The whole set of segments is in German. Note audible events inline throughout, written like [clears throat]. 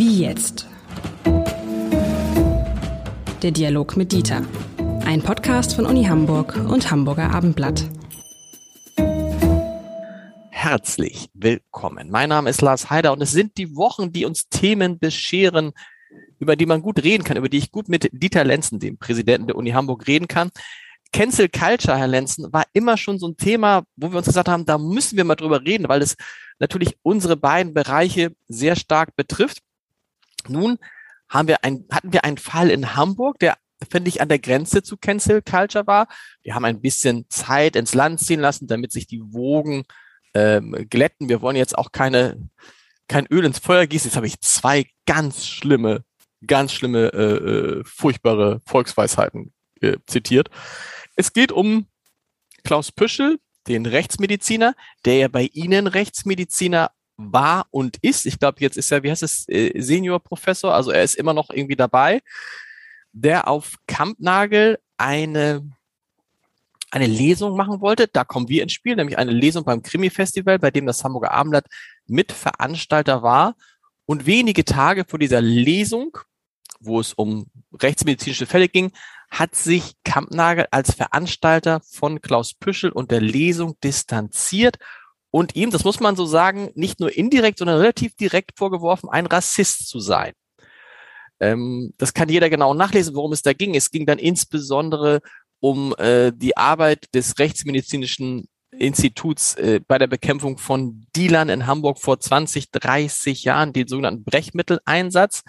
Wie jetzt? Der Dialog mit Dieter. Ein Podcast von Uni Hamburg und Hamburger Abendblatt. Herzlich willkommen. Mein Name ist Lars Heider und es sind die Wochen, die uns Themen bescheren, über die man gut reden kann, über die ich gut mit Dieter Lenzen, dem Präsidenten der Uni Hamburg, reden kann. Cancel Culture, Herr Lenzen, war immer schon so ein Thema, wo wir uns gesagt haben, da müssen wir mal drüber reden, weil es natürlich unsere beiden Bereiche sehr stark betrifft. Nun haben wir ein, hatten wir einen Fall in Hamburg, der finde ich an der Grenze zu Cancel Culture war. Wir haben ein bisschen Zeit ins Land ziehen lassen, damit sich die Wogen ähm, glätten. Wir wollen jetzt auch keine kein Öl ins Feuer gießen. Jetzt habe ich zwei ganz schlimme, ganz schlimme, äh, äh, furchtbare Volksweisheiten äh, zitiert. Es geht um Klaus Püschel, den Rechtsmediziner, der ja bei Ihnen Rechtsmediziner war und ist. Ich glaube, jetzt ist er, wie heißt es, äh, Seniorprofessor, also er ist immer noch irgendwie dabei, der auf Kampnagel eine eine Lesung machen wollte. Da kommen wir ins Spiel, nämlich eine Lesung beim Krimi-Festival, bei dem das Hamburger Abendblatt Mitveranstalter war. Und wenige Tage vor dieser Lesung, wo es um rechtsmedizinische Fälle ging, hat sich Kampnagel als Veranstalter von Klaus Püschel und der Lesung distanziert und ihm, das muss man so sagen, nicht nur indirekt, sondern relativ direkt vorgeworfen, ein Rassist zu sein. Ähm, das kann jeder genau nachlesen, worum es da ging. Es ging dann insbesondere um äh, die Arbeit des Rechtsmedizinischen Instituts äh, bei der Bekämpfung von Dealern in Hamburg vor 20, 30 Jahren, den sogenannten Brechmitteleinsatz.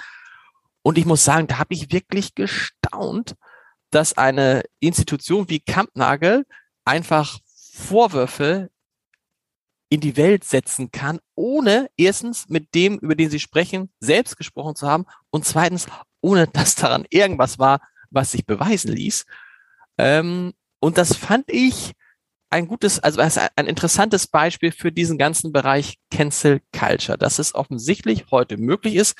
Und ich muss sagen, da habe ich wirklich gestaunt, dass eine Institution wie Kampnagel einfach Vorwürfe in die Welt setzen kann, ohne erstens mit dem, über den sie sprechen, selbst gesprochen zu haben und zweitens, ohne [laughs] dass daran irgendwas war, was sich beweisen ließ. Ähm, und das fand ich ein gutes, also ein interessantes Beispiel für diesen ganzen Bereich Cancel Culture, dass es offensichtlich heute möglich ist,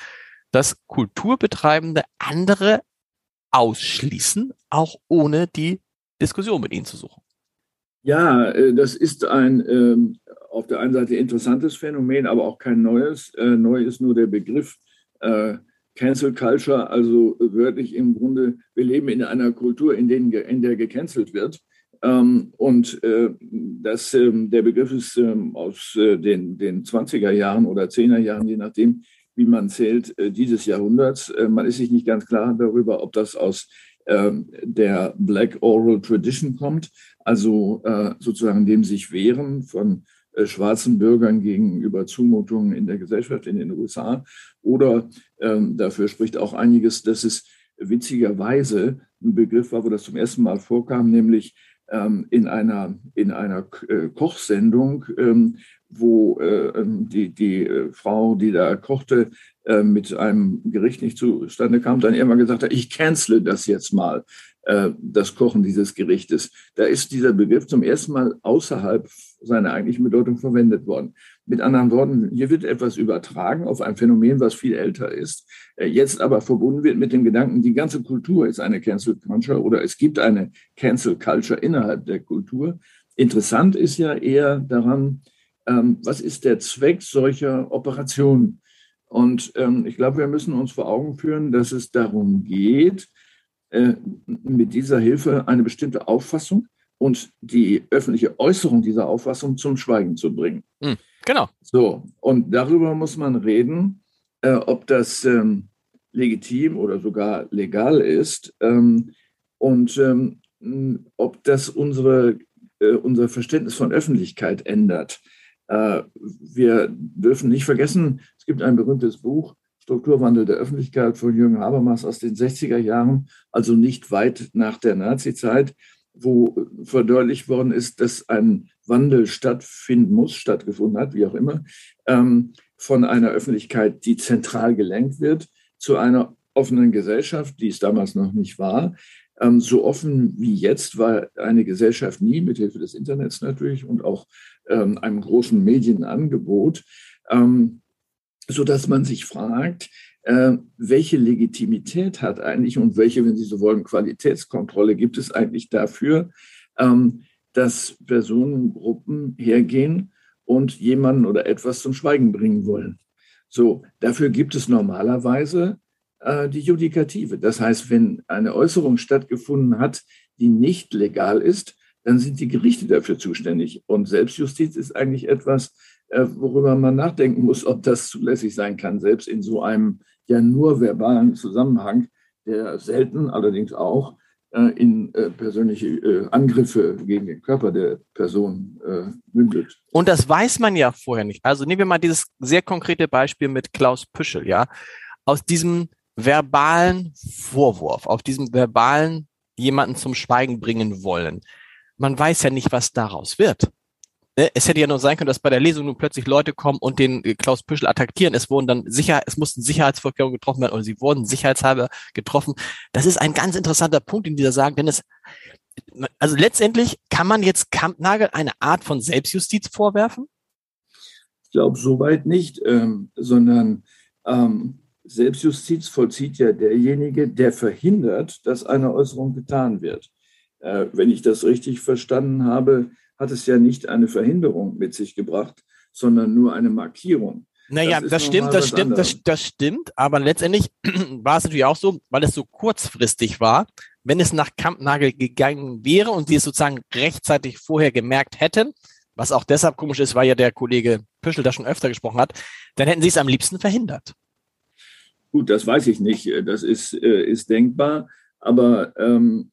dass Kulturbetreibende andere ausschließen, auch ohne die Diskussion mit ihnen zu suchen. Ja, äh, das ist ein ähm, auf der einen Seite interessantes Phänomen, aber auch kein neues. Äh, neu ist nur der Begriff äh, Cancel Culture, also wörtlich im Grunde, wir leben in einer Kultur, in, denen, in der gecancelt wird. Ähm, und das, ähm, der Begriff ist aus den, den 20er Jahren oder 10er Jahren, je nachdem, wie man zählt, dieses Jahrhunderts. man ist sich nicht ganz klar darüber, ob das aus der Black Oral Tradition kommt, also äh, sozusagen dem sich wehren von äh, schwarzen Bürgern gegenüber Zumutungen in der Gesellschaft in den USA. Oder ähm, dafür spricht auch einiges, dass es witzigerweise ein Begriff war, wo das zum ersten Mal vorkam, nämlich ähm, in einer, in einer äh, Kochsendung, ähm, wo äh, ähm, die, die äh, Frau, die da kochte, mit einem Gericht nicht zustande kam, dann irgendwann gesagt hat, ich cancele das jetzt mal. Das Kochen dieses Gerichtes. Da ist dieser Begriff zum ersten Mal außerhalb seiner eigentlichen Bedeutung verwendet worden. Mit anderen Worten, hier wird etwas übertragen auf ein Phänomen, was viel älter ist, äh, jetzt aber verbunden wird mit dem Gedanken, die ganze Kultur ist eine Cancel Culture oder es gibt eine Cancel Culture innerhalb der Kultur. Interessant ist ja eher daran, ähm, was ist der Zweck solcher Operationen? Und ähm, ich glaube, wir müssen uns vor Augen führen, dass es darum geht, äh, mit dieser Hilfe eine bestimmte Auffassung und die öffentliche Äußerung dieser Auffassung zum Schweigen zu bringen. Mhm, genau. So, und darüber muss man reden, äh, ob das ähm, legitim oder sogar legal ist ähm, und ähm, ob das unsere, äh, unser Verständnis von Öffentlichkeit ändert. Äh, wir dürfen nicht vergessen, es gibt ein berühmtes Buch, Strukturwandel der Öffentlichkeit von Jürgen Habermas aus den 60er Jahren, also nicht weit nach der Nazizeit, wo verdeutlicht worden ist, dass ein Wandel stattfinden muss, stattgefunden hat, wie auch immer, ähm, von einer Öffentlichkeit, die zentral gelenkt wird, zu einer offenen Gesellschaft, die es damals noch nicht war. Ähm, so offen wie jetzt war eine Gesellschaft nie, mit Hilfe des Internets natürlich und auch ähm, einem großen Medienangebot. Ähm, so dass man sich fragt, äh, welche Legitimität hat eigentlich und welche, wenn Sie so wollen, Qualitätskontrolle gibt es eigentlich dafür, ähm, dass Personengruppen hergehen und jemanden oder etwas zum Schweigen bringen wollen. So, dafür gibt es normalerweise äh, die Judikative. Das heißt, wenn eine Äußerung stattgefunden hat, die nicht legal ist, dann sind die Gerichte dafür zuständig. Und Selbstjustiz ist eigentlich etwas, äh, worüber man nachdenken muss, ob das zulässig sein kann, selbst in so einem ja nur verbalen Zusammenhang, der selten allerdings auch äh, in äh, persönliche äh, Angriffe gegen den Körper der Person mündet. Und das weiß man ja vorher nicht. Also nehmen wir mal dieses sehr konkrete Beispiel mit Klaus Püschel, ja. Aus diesem verbalen Vorwurf, auf diesem verbalen jemanden zum Schweigen bringen wollen. Man weiß ja nicht, was daraus wird. Ne, es hätte ja nur sein können, dass bei der Lesung nun plötzlich Leute kommen und den äh, Klaus Püschel attackieren. Es wurden dann sicher, es mussten Sicherheitsvorkehrungen getroffen werden oder sie wurden sicherheitshalber getroffen. Das ist ein ganz interessanter Punkt in dieser Sagen, denn es, also letztendlich kann man jetzt Kampnagel eine Art von Selbstjustiz vorwerfen? Ich glaube soweit nicht, ähm, sondern ähm, Selbstjustiz vollzieht ja derjenige, der verhindert, dass eine Äußerung getan wird. Äh, wenn ich das richtig verstanden habe, hat es ja nicht eine Verhinderung mit sich gebracht, sondern nur eine Markierung. Naja, das, das stimmt, das stimmt, das, das, stimmt, aber letztendlich [clears throat] war es natürlich auch so, weil es so kurzfristig war, wenn es nach Kampnagel gegangen wäre und sie es sozusagen rechtzeitig vorher gemerkt hätten, was auch deshalb komisch ist, weil ja der Kollege Püschel da schon öfter gesprochen hat, dann hätten sie es am liebsten verhindert. Gut, das weiß ich nicht. Das ist, äh, ist denkbar. Aber ähm,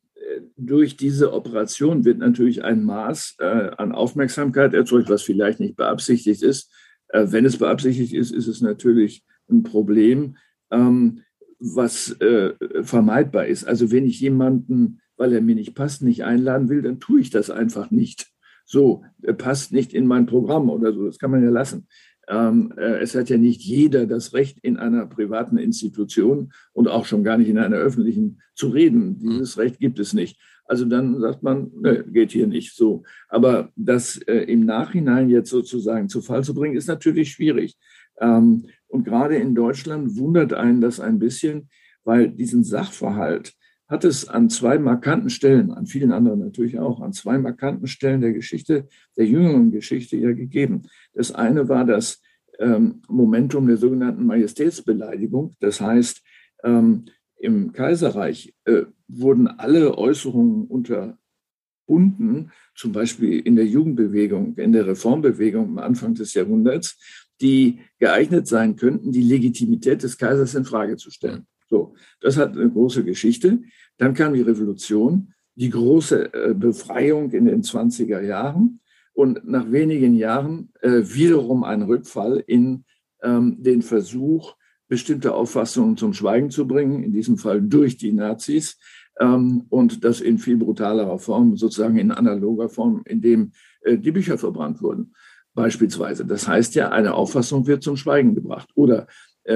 durch diese Operation wird natürlich ein Maß äh, an Aufmerksamkeit erzeugt, was vielleicht nicht beabsichtigt ist. Äh, wenn es beabsichtigt ist, ist es natürlich ein Problem, ähm, was äh, vermeidbar ist. Also wenn ich jemanden, weil er mir nicht passt, nicht einladen will, dann tue ich das einfach nicht. So, er passt nicht in mein Programm oder so, das kann man ja lassen. Ähm, äh, es hat ja nicht jeder das Recht, in einer privaten Institution und auch schon gar nicht in einer öffentlichen zu reden. Mhm. Dieses Recht gibt es nicht. Also dann sagt man, ne, geht hier nicht so. Aber das äh, im Nachhinein jetzt sozusagen zu Fall zu bringen, ist natürlich schwierig. Ähm, und gerade in Deutschland wundert einen das ein bisschen, weil diesen Sachverhalt hat es an zwei markanten Stellen, an vielen anderen natürlich auch, an zwei markanten Stellen der Geschichte, der jüngeren Geschichte ja gegeben. Das eine war das ähm, Momentum der sogenannten Majestätsbeleidigung. Das heißt, ähm, im Kaiserreich äh, wurden alle Äußerungen unterbunden, zum Beispiel in der Jugendbewegung, in der Reformbewegung am Anfang des Jahrhunderts, die geeignet sein könnten, die Legitimität des Kaisers in Frage zu stellen. So, das hat eine große Geschichte. Dann kam die Revolution, die große äh, Befreiung in den 20er Jahren und nach wenigen Jahren äh, wiederum ein Rückfall in ähm, den Versuch, bestimmte Auffassungen zum Schweigen zu bringen, in diesem Fall durch die Nazis ähm, und das in viel brutalerer Form, sozusagen in analoger Form, indem äh, die Bücher verbrannt wurden beispielsweise. Das heißt ja, eine Auffassung wird zum Schweigen gebracht. Oder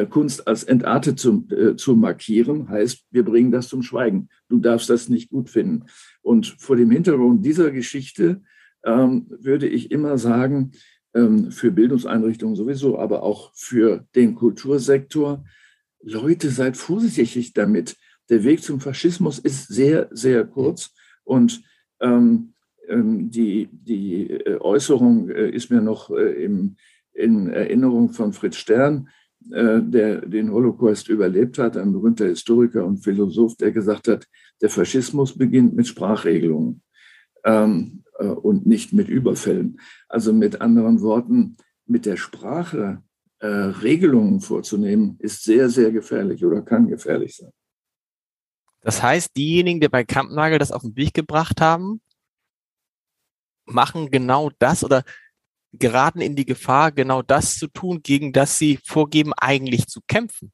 Kunst als entartet zu, äh, zu markieren, heißt, wir bringen das zum Schweigen. Du darfst das nicht gut finden. Und vor dem Hintergrund dieser Geschichte ähm, würde ich immer sagen, ähm, für Bildungseinrichtungen sowieso, aber auch für den Kultursektor, Leute, seid vorsichtig damit. Der Weg zum Faschismus ist sehr, sehr kurz und ähm, ähm die, die äh, Äußerung äh, ist mir noch äh, im, in Erinnerung von Fritz Stern, äh, der den Holocaust überlebt hat, ein berühmter Historiker und Philosoph, der gesagt hat, der Faschismus beginnt mit Sprachregelungen ähm, äh, und nicht mit Überfällen. Also mit anderen Worten, mit der Sprache äh, Regelungen vorzunehmen, ist sehr, sehr gefährlich oder kann gefährlich sein. Das heißt, diejenigen, die bei Kampnagel das auf den Weg gebracht haben, machen genau das oder geraten in die Gefahr, genau das zu tun, gegen das sie vorgeben, eigentlich zu kämpfen.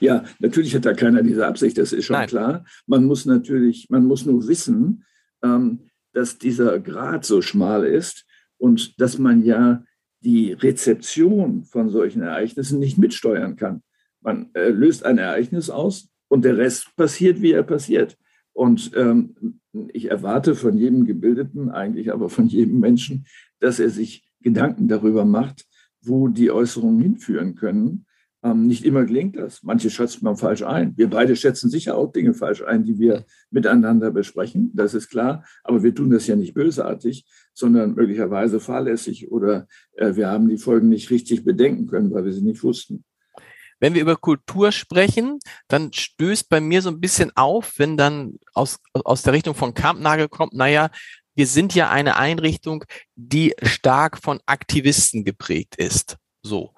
Ja, natürlich hat da keiner diese Absicht, das ist schon Nein. klar. Man muss natürlich, man muss nur wissen, ähm, dass dieser Grad so schmal ist und dass man ja die Rezeption von solchen Ereignissen nicht mitsteuern kann. Man äh, löst ein Ereignis aus und der Rest passiert, wie er passiert. Und ähm, ich erwarte von jedem Gebildeten, eigentlich aber von jedem Menschen, dass er sich Gedanken darüber macht, wo die Äußerungen hinführen können. Ähm, nicht immer gelingt das. Manche schätzt man falsch ein. Wir beide schätzen sicher auch Dinge falsch ein, die wir miteinander besprechen. Das ist klar. Aber wir tun das ja nicht bösartig, sondern möglicherweise fahrlässig oder äh, wir haben die Folgen nicht richtig bedenken können, weil wir sie nicht wussten. wenn wir über Kultur sprechen, dann stößt bei mir so ein bisschen auf, wenn dann aus, aus der Richtung von Kampnagel kommt, naja, wir sind ja eine Einrichtung, die stark von Aktivisten geprägt ist. So.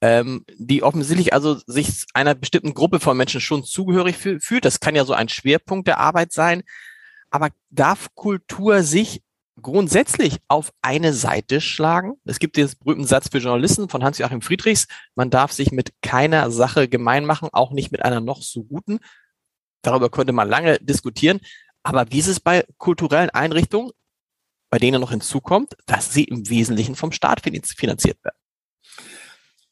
Ähm, die offensichtlich also sich einer bestimmten Gruppe von Menschen schon zugehörig fühlt. Das kann ja so ein Schwerpunkt der Arbeit sein. Aber darf Kultur sich grundsätzlich auf eine Seite schlagen? Es gibt den berühmten Satz für Journalisten von Hans-Joachim Friedrichs, man darf sich mit keiner Sache gemein machen, auch nicht mit einer noch so guten. Darüber könnte man lange diskutieren. Aber wie ist es bei kulturellen Einrichtungen, bei denen noch hinzukommt, dass sie im Wesentlichen vom Staat finanziert werden?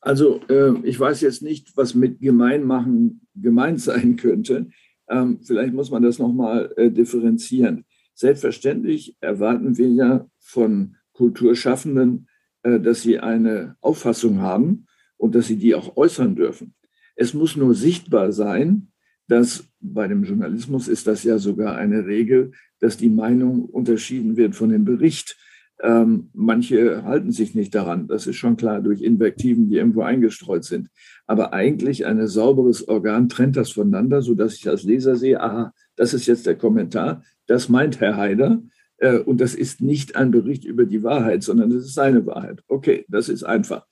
Also äh, ich weiß jetzt nicht, was mit Gemeinmachen gemeint sein könnte. Ähm, vielleicht muss man das nochmal äh, differenzieren. Selbstverständlich erwarten wir ja von Kulturschaffenden, äh, dass sie eine Auffassung haben und dass sie die auch äußern dürfen. Es muss nur sichtbar sein, dass bei dem Journalismus ist das ja sogar eine Regel, dass die Meinung unterschieden wird von dem Bericht. Ähm, manche halten sich nicht daran, das ist schon klar, durch Invektiven, die irgendwo eingestreut sind. Aber eigentlich ein sauberes Organ trennt das voneinander, sodass ich als Leser sehe, aha, das ist jetzt der Kommentar, das meint Herr Haider. Äh, und das ist nicht ein Bericht über die Wahrheit, sondern das ist seine Wahrheit. Okay, das ist einfach.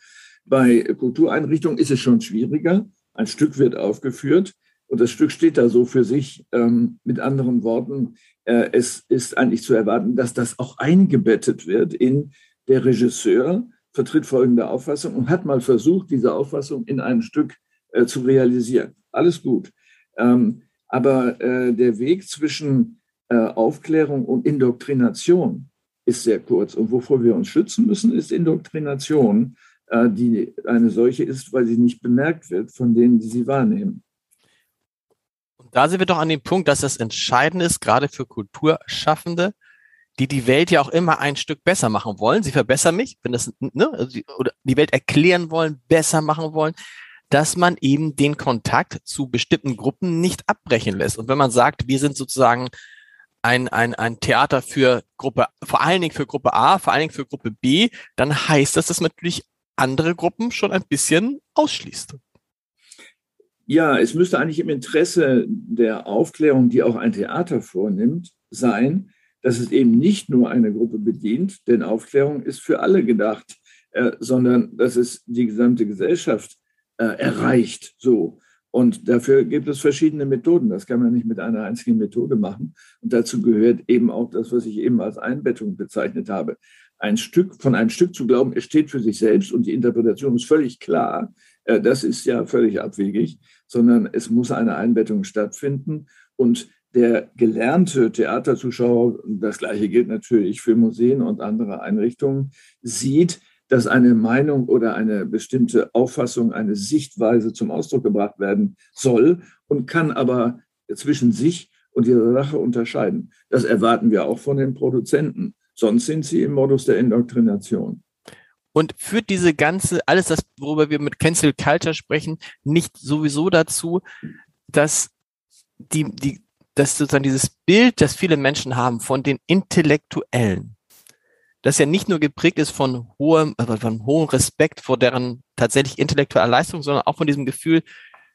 Bei Kultureinrichtungen ist es schon schwieriger. Ein Stück wird aufgeführt und das Stück steht da so für sich. Ähm, mit anderen Worten, äh, es ist eigentlich zu erwarten, dass das auch eingebettet wird in der Regisseur vertritt folgende Auffassung und hat mal versucht, diese Auffassung in einem Stück äh, zu realisieren. Alles gut. Ähm, aber äh, der Weg zwischen äh, Aufklärung und Indoktrination ist sehr kurz. Und wovor wir uns schützen müssen, ist Indoktrination, äh, die eine solche ist, weil sie nicht bemerkt wird von denen, die sie wahrnehmen da sind wir doch an dem Punkt, dass das entscheidend ist, gerade für Kulturschaffende, die die Welt ja auch immer ein Stück besser machen wollen. Sie verbessern mich, wenn das, ne, also die, oder die Welt erklären wollen, besser machen wollen, dass man eben den Kontakt zu bestimmten Gruppen nicht abbrechen lässt. Und wenn man sagt, wir sind sozusagen ein, ein, ein Theater für Gruppe, vor allen Dingen für Gruppe A, vor allen Dingen für Gruppe B, dann heißt das, dass man natürlich andere Gruppen schon ein bisschen ausschließt. Ja, es müsste eigentlich im Interesse der Aufklärung, die auch ein Theater vornimmt, sein, dass es eben nicht nur eine Gruppe bedient, denn Aufklärung ist für alle gedacht, äh, sondern dass es die gesamte Gesellschaft äh, erreicht. So. Und dafür gibt es verschiedene Methoden. Das kann man nicht mit einer einzigen Methode machen. Und dazu gehört eben auch das, was ich eben als Einbettung bezeichnet habe. Ein Stück, von einem Stück zu glauben, es steht für sich selbst und die Interpretation ist völlig klar, das ist ja völlig abwegig, sondern es muss eine Einbettung stattfinden. Und der gelernte Theaterzuschauer, das gleiche gilt natürlich für Museen und andere Einrichtungen, sieht, dass eine Meinung oder eine bestimmte Auffassung, eine Sichtweise zum Ausdruck gebracht werden soll und kann aber zwischen sich und ihrer Sache unterscheiden. Das erwarten wir auch von den Produzenten. Sonst sind sie im Modus der Indoktrination und führt diese ganze, alles das, worüber wir mit Cancel Culture sprechen, nicht sowieso dazu, dass die, die, dass sozusagen dieses Bild, das viele Menschen haben von den Intellektuellen, das ja nicht nur geprägt ist von hohem, äh, von hohem Respekt vor deren tatsächlich intellektueller Leistung, sondern auch von diesem Gefühl,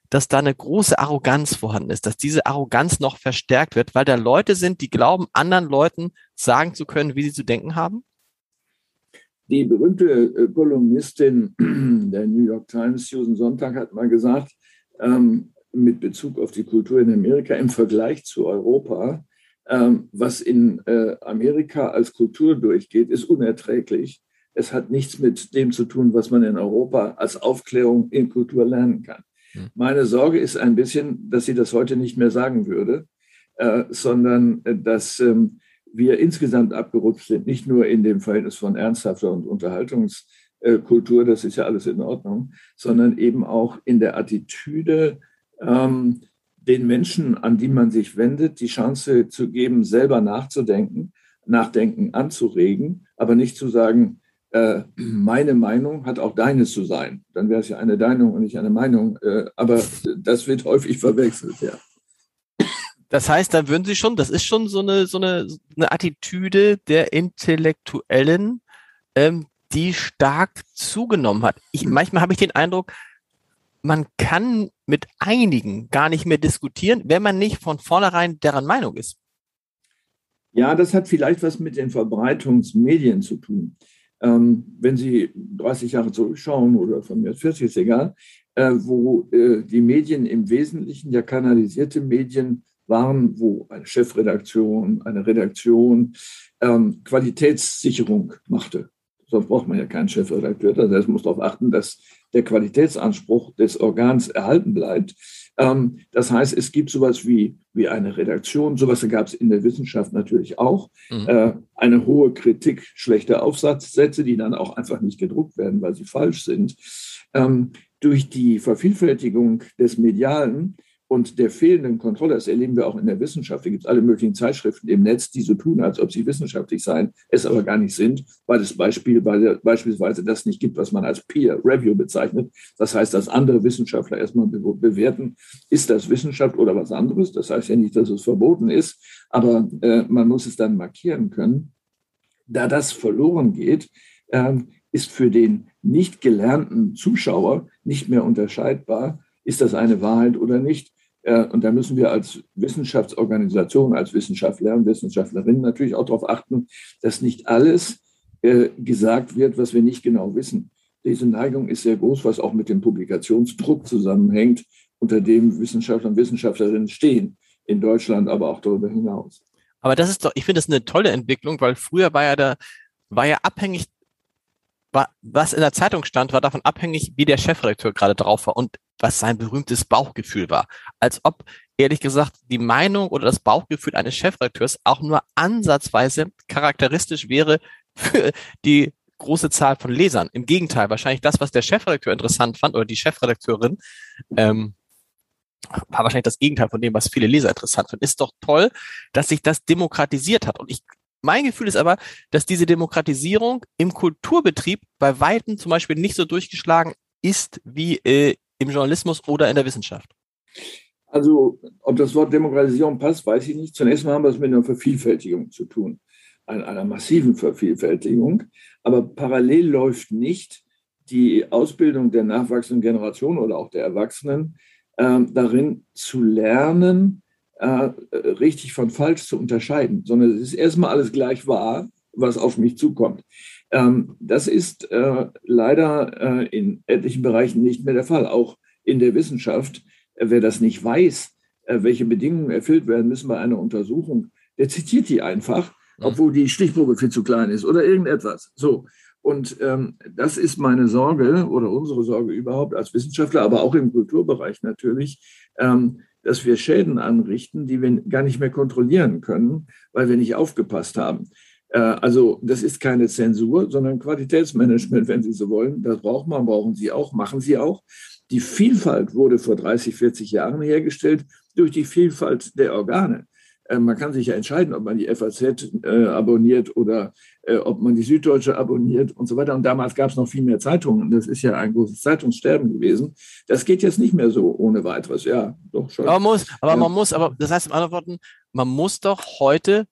dass da eine große Arroganz vorhanden ist, dass diese Arroganz noch verstärkt wird, weil da Leute sind, die glauben, anderen Leuten sagen zu können, wie sie zu denken haben? Die berühmte äh, Kolumnistin [clears throat] der New York Times, Susan Sonntag, hat mal gesagt, ähm, mit Bezug auf die Kultur in Amerika im Vergleich zu Europa, ähm, was in äh, Amerika als Kultur durchgeht, ist unerträglich. Es hat nichts mit dem zu tun, was man in Europa als Aufklärung in Kultur lernen kann. Hm. Meine Sorge ist ein bisschen, dass sie das heute nicht mehr sagen würde, äh, sondern äh, dass ähm, wir insgesamt abgerutscht sind, nicht nur in dem Verhältnis von ernsthafter und Unterhaltungskultur, das ist ja alles in Ordnung, sondern eben auch in der Attitüde, ähm, den Menschen, an die man sich wendet, die Chance zu geben, selber nachzudenken, Nachdenken anzuregen, aber nicht zu sagen, äh, meine Meinung hat auch deines zu sein. Dann wäre es ja eine Deinung und nicht eine Meinung. Äh, aber das wird häufig verwechselt, ja. Das heißt, da würden Sie schon, das ist schon so eine, so eine, eine Attitüde der Intellektuellen, ähm, die stark zugenommen hat. Ich, manchmal habe ich den Eindruck, man kann mit einigen gar nicht mehr diskutieren, wenn man nicht von vornherein deren Meinung ist. Ja, das hat vielleicht was mit den Verbreitungsmedien zu tun. Ähm, wenn Sie 30 Jahre zurückschauen oder von mir 40 ist egal, äh, wo äh, die Medien im Wesentlichen ja kanalisierte Medien waren, wo eine Chefredaktion, eine Redaktion ähm, Qualitätssicherung machte. Sonst braucht man ja keinen Chefredakteur. Das heißt, man muss darauf achten, dass der Qualitätsanspruch des Organs erhalten bleibt. Ähm, das heißt, es gibt sowas wie, wie eine Redaktion, sowas gab es in der Wissenschaft natürlich auch. Mhm. Äh, eine hohe Kritik schlechter Aufsatzsätze, die dann auch einfach nicht gedruckt werden, weil sie falsch sind. Ähm, durch die Vervielfältigung des Medialen und der fehlenden Kontrolle, das erleben wir auch in der Wissenschaft. Da gibt es alle möglichen Zeitschriften im Netz, die so tun, als ob sie wissenschaftlich seien, es aber gar nicht sind, weil es Beispiel, weil beispielsweise das nicht gibt, was man als Peer Review bezeichnet. Das heißt, dass andere Wissenschaftler erstmal bewerten, ist das Wissenschaft oder was anderes. Das heißt ja nicht, dass es verboten ist, aber äh, man muss es dann markieren können. Da das verloren geht, äh, ist für den nicht gelernten Zuschauer nicht mehr unterscheidbar, ist das eine Wahrheit oder nicht. Äh, und da müssen wir als Wissenschaftsorganisation, als Wissenschaftler und Wissenschaftlerinnen natürlich auch darauf achten, dass nicht alles äh, gesagt wird, was wir nicht genau wissen. Diese Neigung ist sehr groß, was auch mit dem Publikationsdruck zusammenhängt, unter dem Wissenschaftler und Wissenschaftlerinnen stehen, in Deutschland, aber auch darüber hinaus. Aber das ist doch, ich finde das eine tolle Entwicklung, weil früher war ja da, war ja abhängig, was in der Zeitung stand, war davon abhängig, wie der Chefredakteur gerade drauf war. Und was sein berühmtes Bauchgefühl war. Als ob, ehrlich gesagt, die Meinung oder das Bauchgefühl eines Chefredakteurs auch nur ansatzweise charakteristisch wäre für die große Zahl von Lesern. Im Gegenteil, wahrscheinlich das, was der Chefredakteur interessant fand oder die Chefredakteurin, ähm, war wahrscheinlich das Gegenteil von dem, was viele Leser interessant finden. Ist doch toll, dass sich das demokratisiert hat. Und ich, mein Gefühl ist aber, dass diese Demokratisierung im Kulturbetrieb bei Weitem zum Beispiel nicht so durchgeschlagen ist wie äh, im Journalismus oder in der Wissenschaft? Also, ob das Wort Demokratisierung passt, weiß ich nicht. Zunächst mal haben wir es mit einer Vervielfältigung zu tun, einer, einer massiven Vervielfältigung. Aber parallel läuft nicht die Ausbildung der nachwachsenden Generation oder auch der Erwachsenen äh, darin zu lernen, äh, richtig von falsch zu unterscheiden, sondern es ist erstmal alles gleich wahr, was auf mich zukommt. Ähm, das ist äh, leider äh, in etlichen Bereichen nicht mehr der Fall. Auch in der Wissenschaft, äh, wer das nicht weiß, äh, welche Bedingungen erfüllt werden müssen bei einer Untersuchung, der zitiert die einfach, obwohl die Stichprobe viel zu klein ist oder irgendetwas. So. Und ähm, das ist meine Sorge oder unsere Sorge überhaupt als Wissenschaftler, aber auch im Kulturbereich natürlich, ähm, dass wir Schäden anrichten, die wir gar nicht mehr kontrollieren können, weil wir nicht aufgepasst haben. Äh, also das ist keine Zensur, sondern Qualitätsmanagement, wenn Sie so wollen. Das braucht man, brauchen Sie auch, machen Sie auch. Die Vielfalt wurde vor 30, 40 Jahren hergestellt durch die Vielfalt der Organe. Äh, man kann sich ja entscheiden, ob man die FAZ äh, abonniert oder äh, ob man die Süddeutsche abonniert und so weiter. Und damals gab es noch viel mehr Zeitungen. Das ist ja ein großes Zeitungssterben gewesen. Das geht jetzt nicht mehr so ohne weiteres. Ja, doch schon. Aber man muss, aber man muss, aber das heißt im anderen Worten, man muss doch heute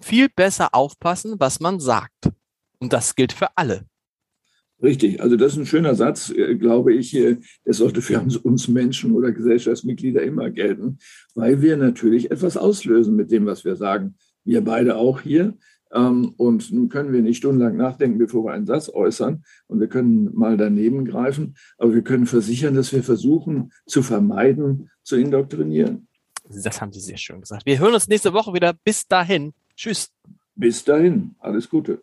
viel besser aufpassen, was man sagt. Und das gilt für alle. Richtig, also das ist ein schöner Satz, äh, glaube ich. Der sollte für uns Menschen oder Gesellschaftsmitglieder immer gelten, weil wir natürlich etwas auslösen mit dem, was wir sagen. Wir beide auch hier. Ähm, und nun können wir nicht stundenlang nachdenken, bevor wir einen Satz äußern. Und wir können mal daneben greifen. Aber wir können versichern, dass wir versuchen zu vermeiden, zu indoktrinieren. Das haben Sie sehr schön gesagt. Wir hören uns nächste Woche wieder. Bis dahin. Tschüss. Bis dahin, alles Gute.